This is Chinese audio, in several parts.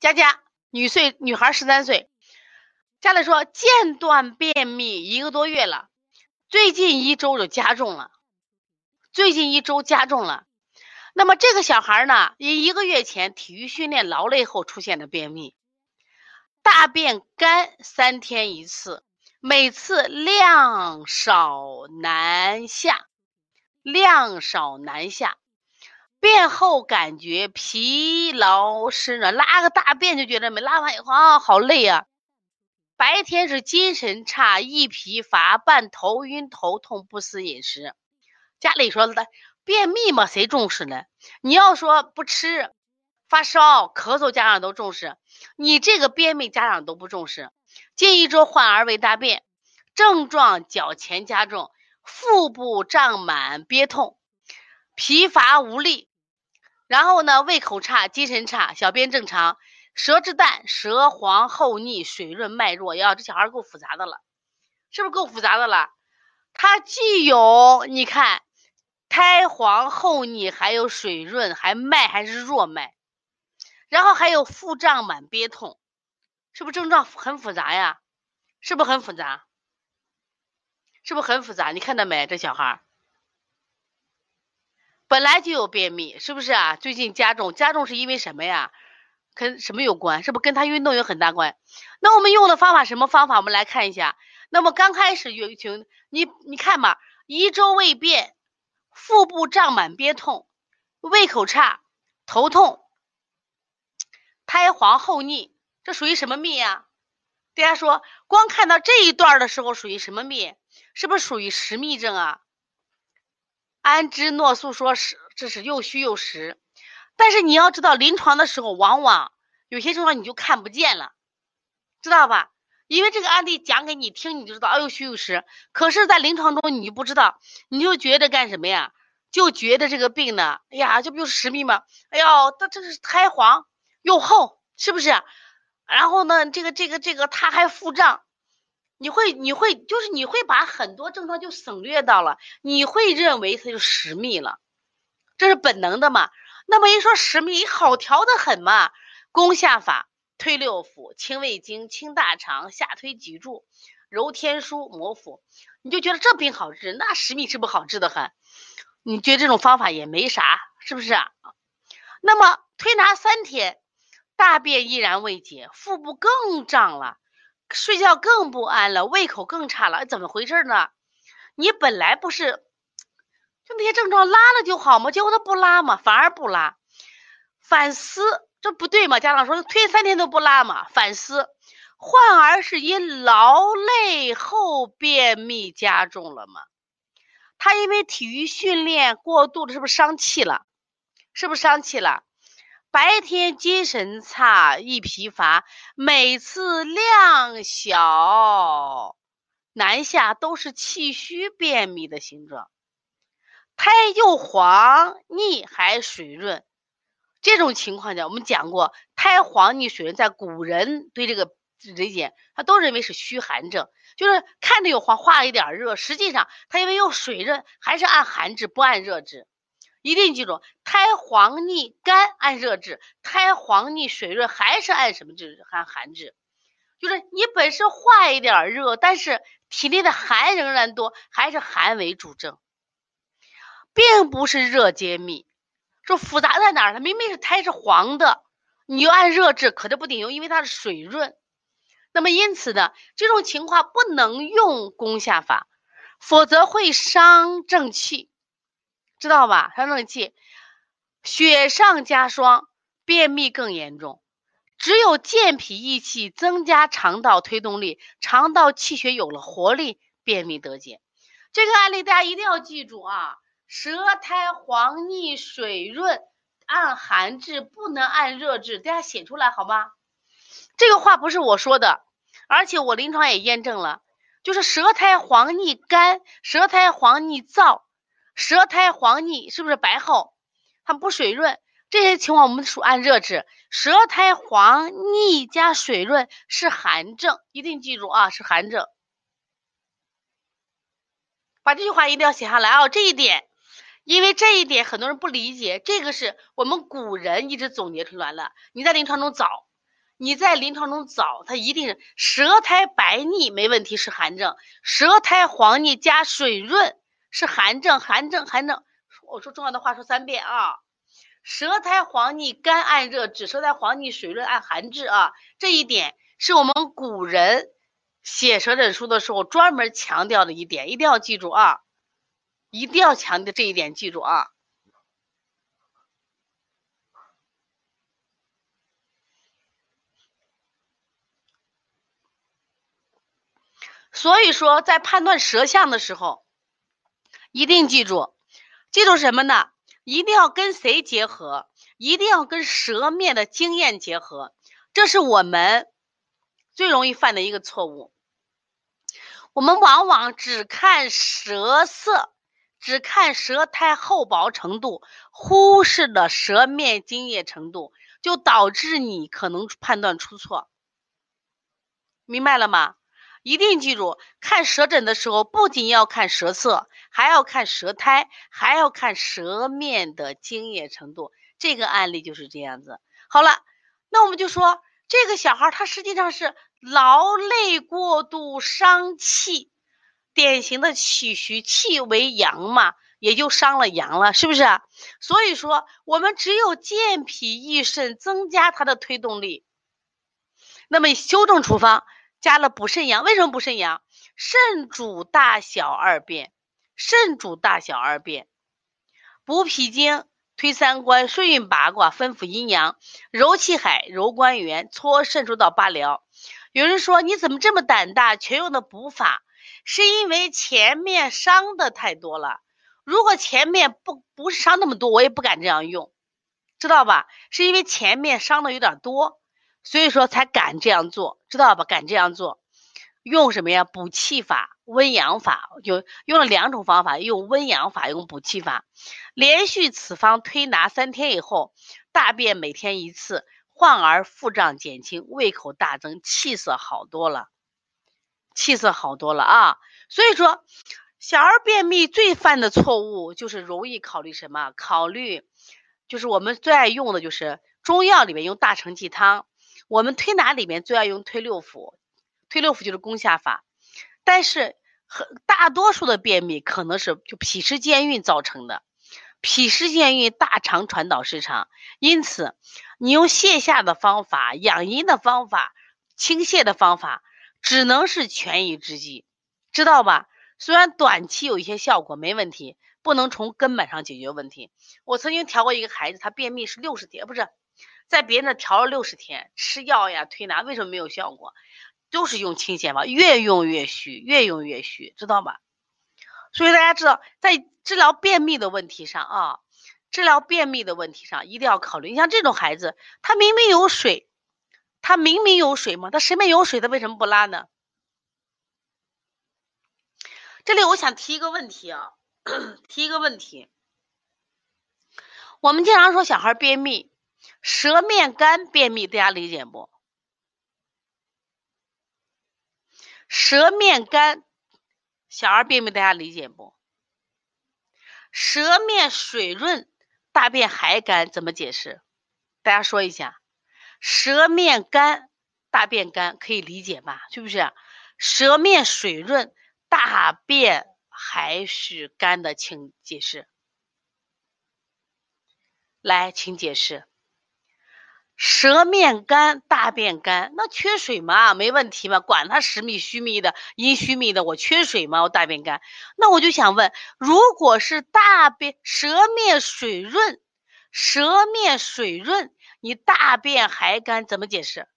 佳佳，女岁女孩十三岁，家里说间断便秘一个多月了，最近一周就加重了，最近一周加重了。那么这个小孩呢，因一个月前体育训练劳累后出现的便秘，大便干三天一次，每次量少难下，量少难下。便后感觉疲劳湿软，拉个大便就觉得没拉完以后啊好累啊。白天是精神差、易疲乏、伴头晕头痛、不思饮食。家里说的便秘嘛，谁重视呢？你要说不吃、发烧、咳嗽，家长都重视。你这个便秘，家长都不重视。近一周患儿胃大便，症状较前加重，腹部胀满、憋痛、疲乏无力。然后呢，胃口差，精神差，小便正常，舌质淡，舌黄厚腻，水润脉弱。呀，这小孩够复杂的了，是不是够复杂的了？他既有你看，苔黄厚腻，还有水润，还脉还是弱脉，然后还有腹胀满憋痛，是不是症状很复杂呀？是不是很复杂？是不是很复杂？你看到没，这小孩？本来就有便秘，是不是啊？最近加重，加重是因为什么呀？跟什么有关？是不是跟他运动有很大关？那我们用的方法什么方法？我们来看一下。那么刚开始有请你你看嘛，一周未便，腹部胀满憋痛，胃口差，头痛，苔黄厚腻，这属于什么秘呀？大家说，光看到这一段的时候属于什么秘？是不是属于实秘症啊？安之诺素说是这是又虚又实，但是你要知道临床的时候，往往有些症状你就看不见了，知道吧？因为这个案例讲给你听，你就知道哎呦虚又实。可是，在临床中你就不知道，你就觉得干什么呀？就觉得这个病呢，哎呀，这不就是实秘吗？哎呦，它这是苔黄又厚，是不是？然后呢，这个这个这个它还腹胀。你会，你会，就是你会把很多症状就省略到了，你会认为它就实秘了，这是本能的嘛？那么一说实秘，好调的很嘛？攻下法，推六腑，清胃经，清大肠，下推脊柱，揉天枢，摩腹，你就觉得这病好治，那实秘是不好治的很？你觉得这种方法也没啥，是不是啊？那么推拿三天，大便依然未解，腹部更胀了。睡觉更不安了，胃口更差了，怎么回事呢？你本来不是就那些症状拉了就好吗？结果他不拉嘛，反而不拉。反思这不对嘛？家长说推三天都不拉嘛？反思患儿是因劳累后便秘加重了吗？他因为体育训练过度了，是不是伤气了？是不是伤气了？白天精神差、易疲乏，每次量小难下，都是气虚便秘的形状。苔又黄腻还水润，这种情况下，我们讲过，苔黄腻水润，在古人对这个理解，他都认为是虚寒症，就是看着有黄，化了一点热，实际上他因为有水润，还是按寒治，不按热治。一定记住，苔黄腻干按热治，苔黄腻水润还是按什么治？按寒治。就是你本身化一点热，但是体内的寒仍然多，还是寒为主症，并不是热结秘。说复杂在哪儿？它明明是苔是黄的，你又按热治，可这不顶用，因为它是水润。那么因此呢，这种情况不能用攻下法，否则会伤正气。知道吧？伤正气，雪上加霜，便秘更严重。只有健脾益气，增加肠道推动力，肠道气血有了活力，便秘得解。这个案例大家一定要记住啊！舌苔黄腻水润，按寒治，不能按热治。大家写出来好吗？这个话不是我说的，而且我临床也验证了，就是舌苔黄腻干，舌苔黄腻燥。舌苔黄腻是不是白厚？它不水润，这些情况我们属按热治。舌苔黄腻加水润是寒症，一定记住啊，是寒症。把这句话一定要写下来啊，这一点，因为这一点很多人不理解，这个是我们古人一直总结出来了。你在临床中找，你在临床中找，它一定是舌苔白腻没问题是寒症，舌苔黄腻加水润是寒症，寒症寒症。我说重要的话说三遍啊，舌苔黄腻干按热治，舌苔黄腻水润按寒滞啊，这一点是我们古人写舌诊书的时候专门强调的一点，一定要记住啊，一定要强调这一点，记住啊。所以说，在判断舌象的时候，一定记住，记住什么呢？一定要跟谁结合？一定要跟舌面的经验结合。这是我们最容易犯的一个错误。我们往往只看舌色，只看舌苔厚薄程度，忽视了舌面津液程度，就导致你可能判断出错。明白了吗？一定记住，看舌诊的时候，不仅要看舌色，还要看舌苔，还要看舌面的津液程度。这个案例就是这样子。好了，那我们就说，这个小孩他实际上是劳累过度伤气，典型的气虚，气为阳嘛，也就伤了阳了，是不是？所以说，我们只有健脾益肾，增加它的推动力。那么修正处方。加了补肾阳，为什么补肾阳？肾主大小二便，肾主大小二便，补脾经，推三关，顺运八卦，分府阴阳，揉气海，揉关元，搓肾主导八髎。有人说你怎么这么胆大，全用的补法？是因为前面伤的太多了。如果前面不不是伤那么多，我也不敢这样用，知道吧？是因为前面伤的有点多。所以说才敢这样做，知道吧？敢这样做，用什么呀？补气法、温阳法，就用了两种方法，用温阳法，用补气法。连续此方推拿三天以后，大便每天一次，患儿腹胀减轻，胃口大增，气色好多了，气色好多了啊！所以说，小儿便秘最犯的错误就是容易考虑什么？考虑就是我们最爱用的就是中药里面用大承气汤。我们推拿里面最爱用推六腑，推六腑就是攻下法，但是很大多数的便秘可能是就脾湿兼运造成的，脾湿兼运大肠传导失常，因此你用泻下的方法、养阴的方法、清泻的方法，只能是权宜之计，知道吧？虽然短期有一些效果没问题，不能从根本上解决问题。我曾经调过一个孩子，他便秘是六十天，不是。在别人那调了六十天，吃药呀推拿，为什么没有效果？都是用清泻法，越用越虚，越用越虚，知道吧？所以大家知道，在治疗便秘的问题上啊，治疗便秘的问题上一定要考虑。你像这种孩子，他明明有水，他明明有水嘛，他身边有水，他为什么不拉呢？这里我想提一个问题啊，提一个问题，我们经常说小孩便秘。舌面干便秘，大家理解不？舌面干，小儿便秘，大家理解不？舌面水润，大便还干，怎么解释？大家说一下。舌面干，大便干，可以理解吧？是不是？舌面水润，大便还是干的，请解释。来，请解释。舌面干，大便干，那缺水吗？没问题嘛，管他实秘虚秘的，阴虚秘的，我缺水吗？我大便干，那我就想问，如果是大便舌面水润，舌面水润，你大便还干，怎么解释？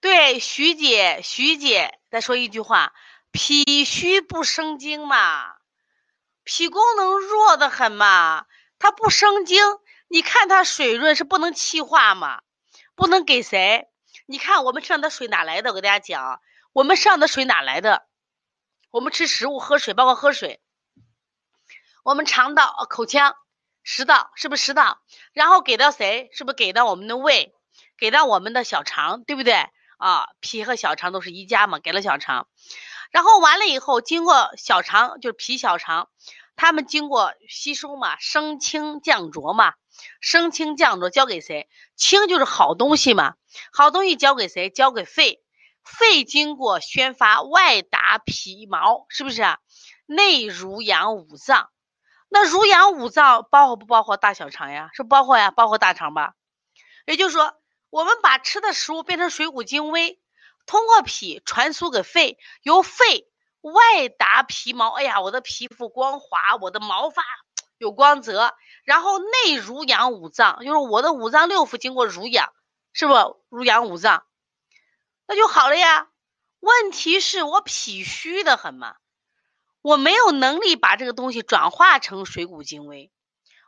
对，徐姐，徐姐，再说一句话，脾虚不生精嘛。脾功能弱的很嘛，它不生精，你看它水润是不能气化嘛，不能给谁？你看我们上的水哪来的？我给大家讲，我们上的水哪来的？我们吃食物、喝水，包括喝水，我们肠道、口腔、食道是不是食道？然后给到谁？是不是给到我们的胃？给到我们的小肠，对不对？啊，脾和小肠都是一家嘛，给了小肠。然后完了以后，经过小肠就是脾小肠，它们经过吸收嘛，升清降浊嘛，升清降浊交给谁？清就是好东西嘛，好东西交给谁？交给肺。肺经过宣发，外达皮毛，是不是啊？内濡养五脏。那濡养五脏包括不包括大小肠呀？是包括呀，包括大肠吧？也就是说，我们把吃的食物变成水谷精微，通过脾传输给肺，由肺。外达皮毛，哎呀，我的皮肤光滑，我的毛发有光泽。然后内濡养五脏，就是我的五脏六腑经过濡养，是不濡养五脏，那就好了呀。问题是我脾虚的很嘛，我没有能力把这个东西转化成水谷精微，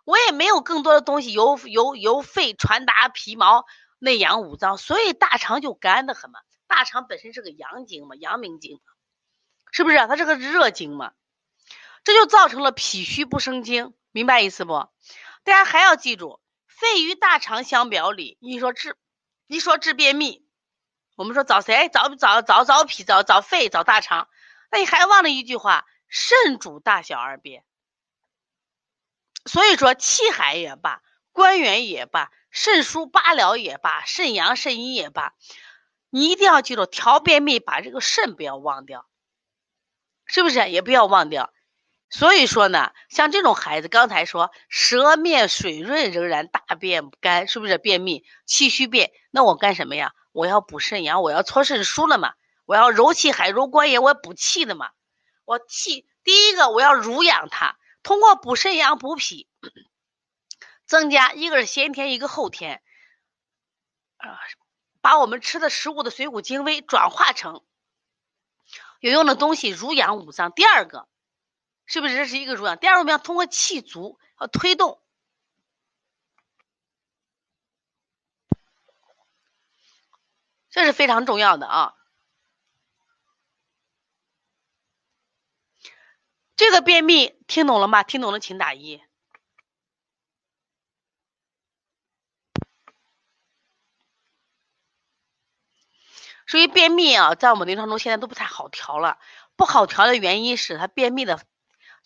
我也没有更多的东西由由由肺传达皮毛内养五脏，所以大肠就干的很嘛。大肠本身是个阳经嘛，阳明经。是不是？它是个热经嘛，这就造成了脾虚不生精，明白意思不？大家还要记住，肺与大肠相表里。你说治，你说治便秘，我们说找谁？找找找找脾，找找肺，找大肠。那你还忘了一句话：肾主大小二便。所以说气海也罢，关元也罢，肾腧八髎也罢，肾阳肾阴也罢，你一定要记住调便秘，把这个肾不要忘掉。是不是也不要忘掉？所以说呢，像这种孩子，刚才说舌面水润仍然大便干，是不是便秘、气虚便？那我干什么呀？我要补肾阳，我要搓肾腧了嘛？我要揉气海、揉关元，我要补气的嘛？我气第一个我要濡养它，通过补肾阳、补脾，增加一个是先天，一个后天，啊，把我们吃的食物的水谷精微转化成。有用的东西濡养五脏，第二个是不是这是一个濡养？第二个我们要通过气足和推动，这是非常重要的啊。这个便秘听懂了吗？听懂了请打一。所以便秘啊，在我们临床中现在都不太好调了。不好调的原因是它便秘的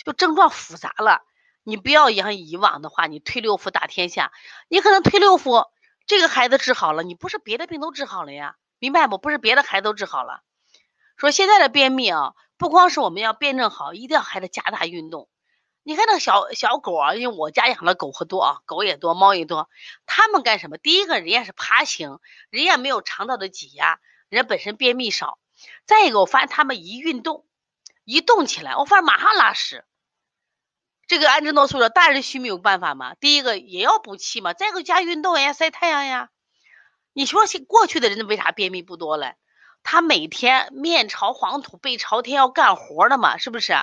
就症状复杂了。你不要像以往的话，你推六腑打天下，你可能推六腑，这个孩子治好了，你不是别的病都治好了呀？明白不？不是别的孩子都治好了。说现在的便秘啊，不光是我们要辩证好，一定要孩子加大运动。你看那小小狗啊，因为我家养的狗很多啊，狗也多，猫也多，它们干什么？第一个，人家是爬行，人家没有肠道的挤压。人本身便秘少，再一个我发现他们一运动，一动起来，我发现马上拉屎。这个安之诺素的大人虚没有办法吗？第一个也要补气嘛，再一个加运动呀，晒太阳呀。你说过去的人为啥便秘不多了？他每天面朝黄土背朝天要干活的嘛，是不是？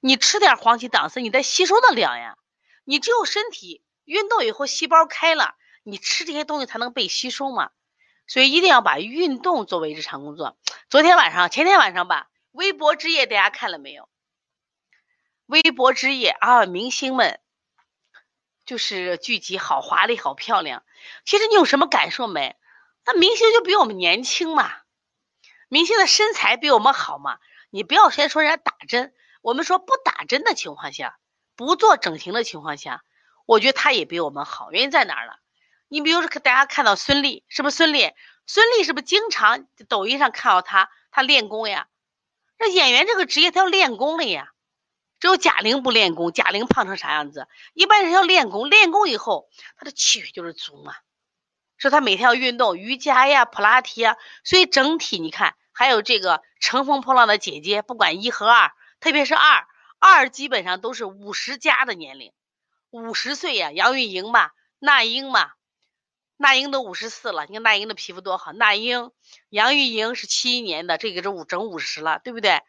你吃点黄芪党参，你得吸收的了呀。你只有身体运动以后，细胞开了，你吃这些东西才能被吸收嘛。所以一定要把运动作为日常工作。昨天晚上、前天晚上吧，微博之夜大家看了没有？微博之夜啊，明星们就是聚集，好华丽，好漂亮。其实你有什么感受没？那明星就比我们年轻嘛，明星的身材比我们好嘛。你不要先说人家打针，我们说不打针的情况下，不做整形的情况下，我觉得他也比我们好。原因在哪儿了？你比如说，大家看到孙俪，是不是孙俪？孙俪是不是经常抖音上看到她，她练功呀？那演员这个职业，她要练功的呀。只有贾玲不练功，贾玲胖成啥样子？一般人要练功，练功以后，她的气血就是足嘛。说她每天要运动，瑜伽呀、普拉提呀，所以整体你看，还有这个乘风破浪的姐姐，不管一和二，特别是二，二基本上都是五十加的年龄，五十岁呀，杨钰莹嘛，那英嘛。那英都五十四了，你看那英的皮肤多好。那英、杨钰莹是七一年的，这个是五整五十了，对不对？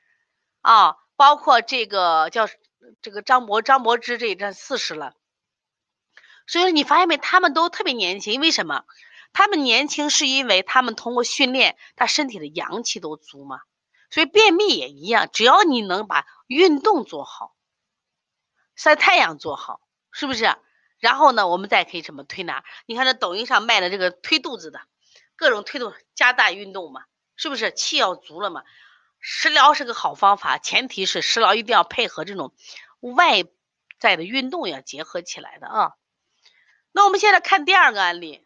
啊，包括这个叫这个张柏张柏芝，这一站四十了。所以说你发现没，他们都特别年轻，为什么？他们年轻是因为他们通过训练，他身体的阳气都足嘛。所以便秘也一样，只要你能把运动做好，晒太阳做好，是不是？然后呢，我们再可以什么推拿？你看这抖音上卖的这个推肚子的，各种推动，加大运动嘛，是不是气要足了嘛？食疗是个好方法，前提是食疗一定要配合这种外在的运动要结合起来的啊。那我们现在看第二个案例，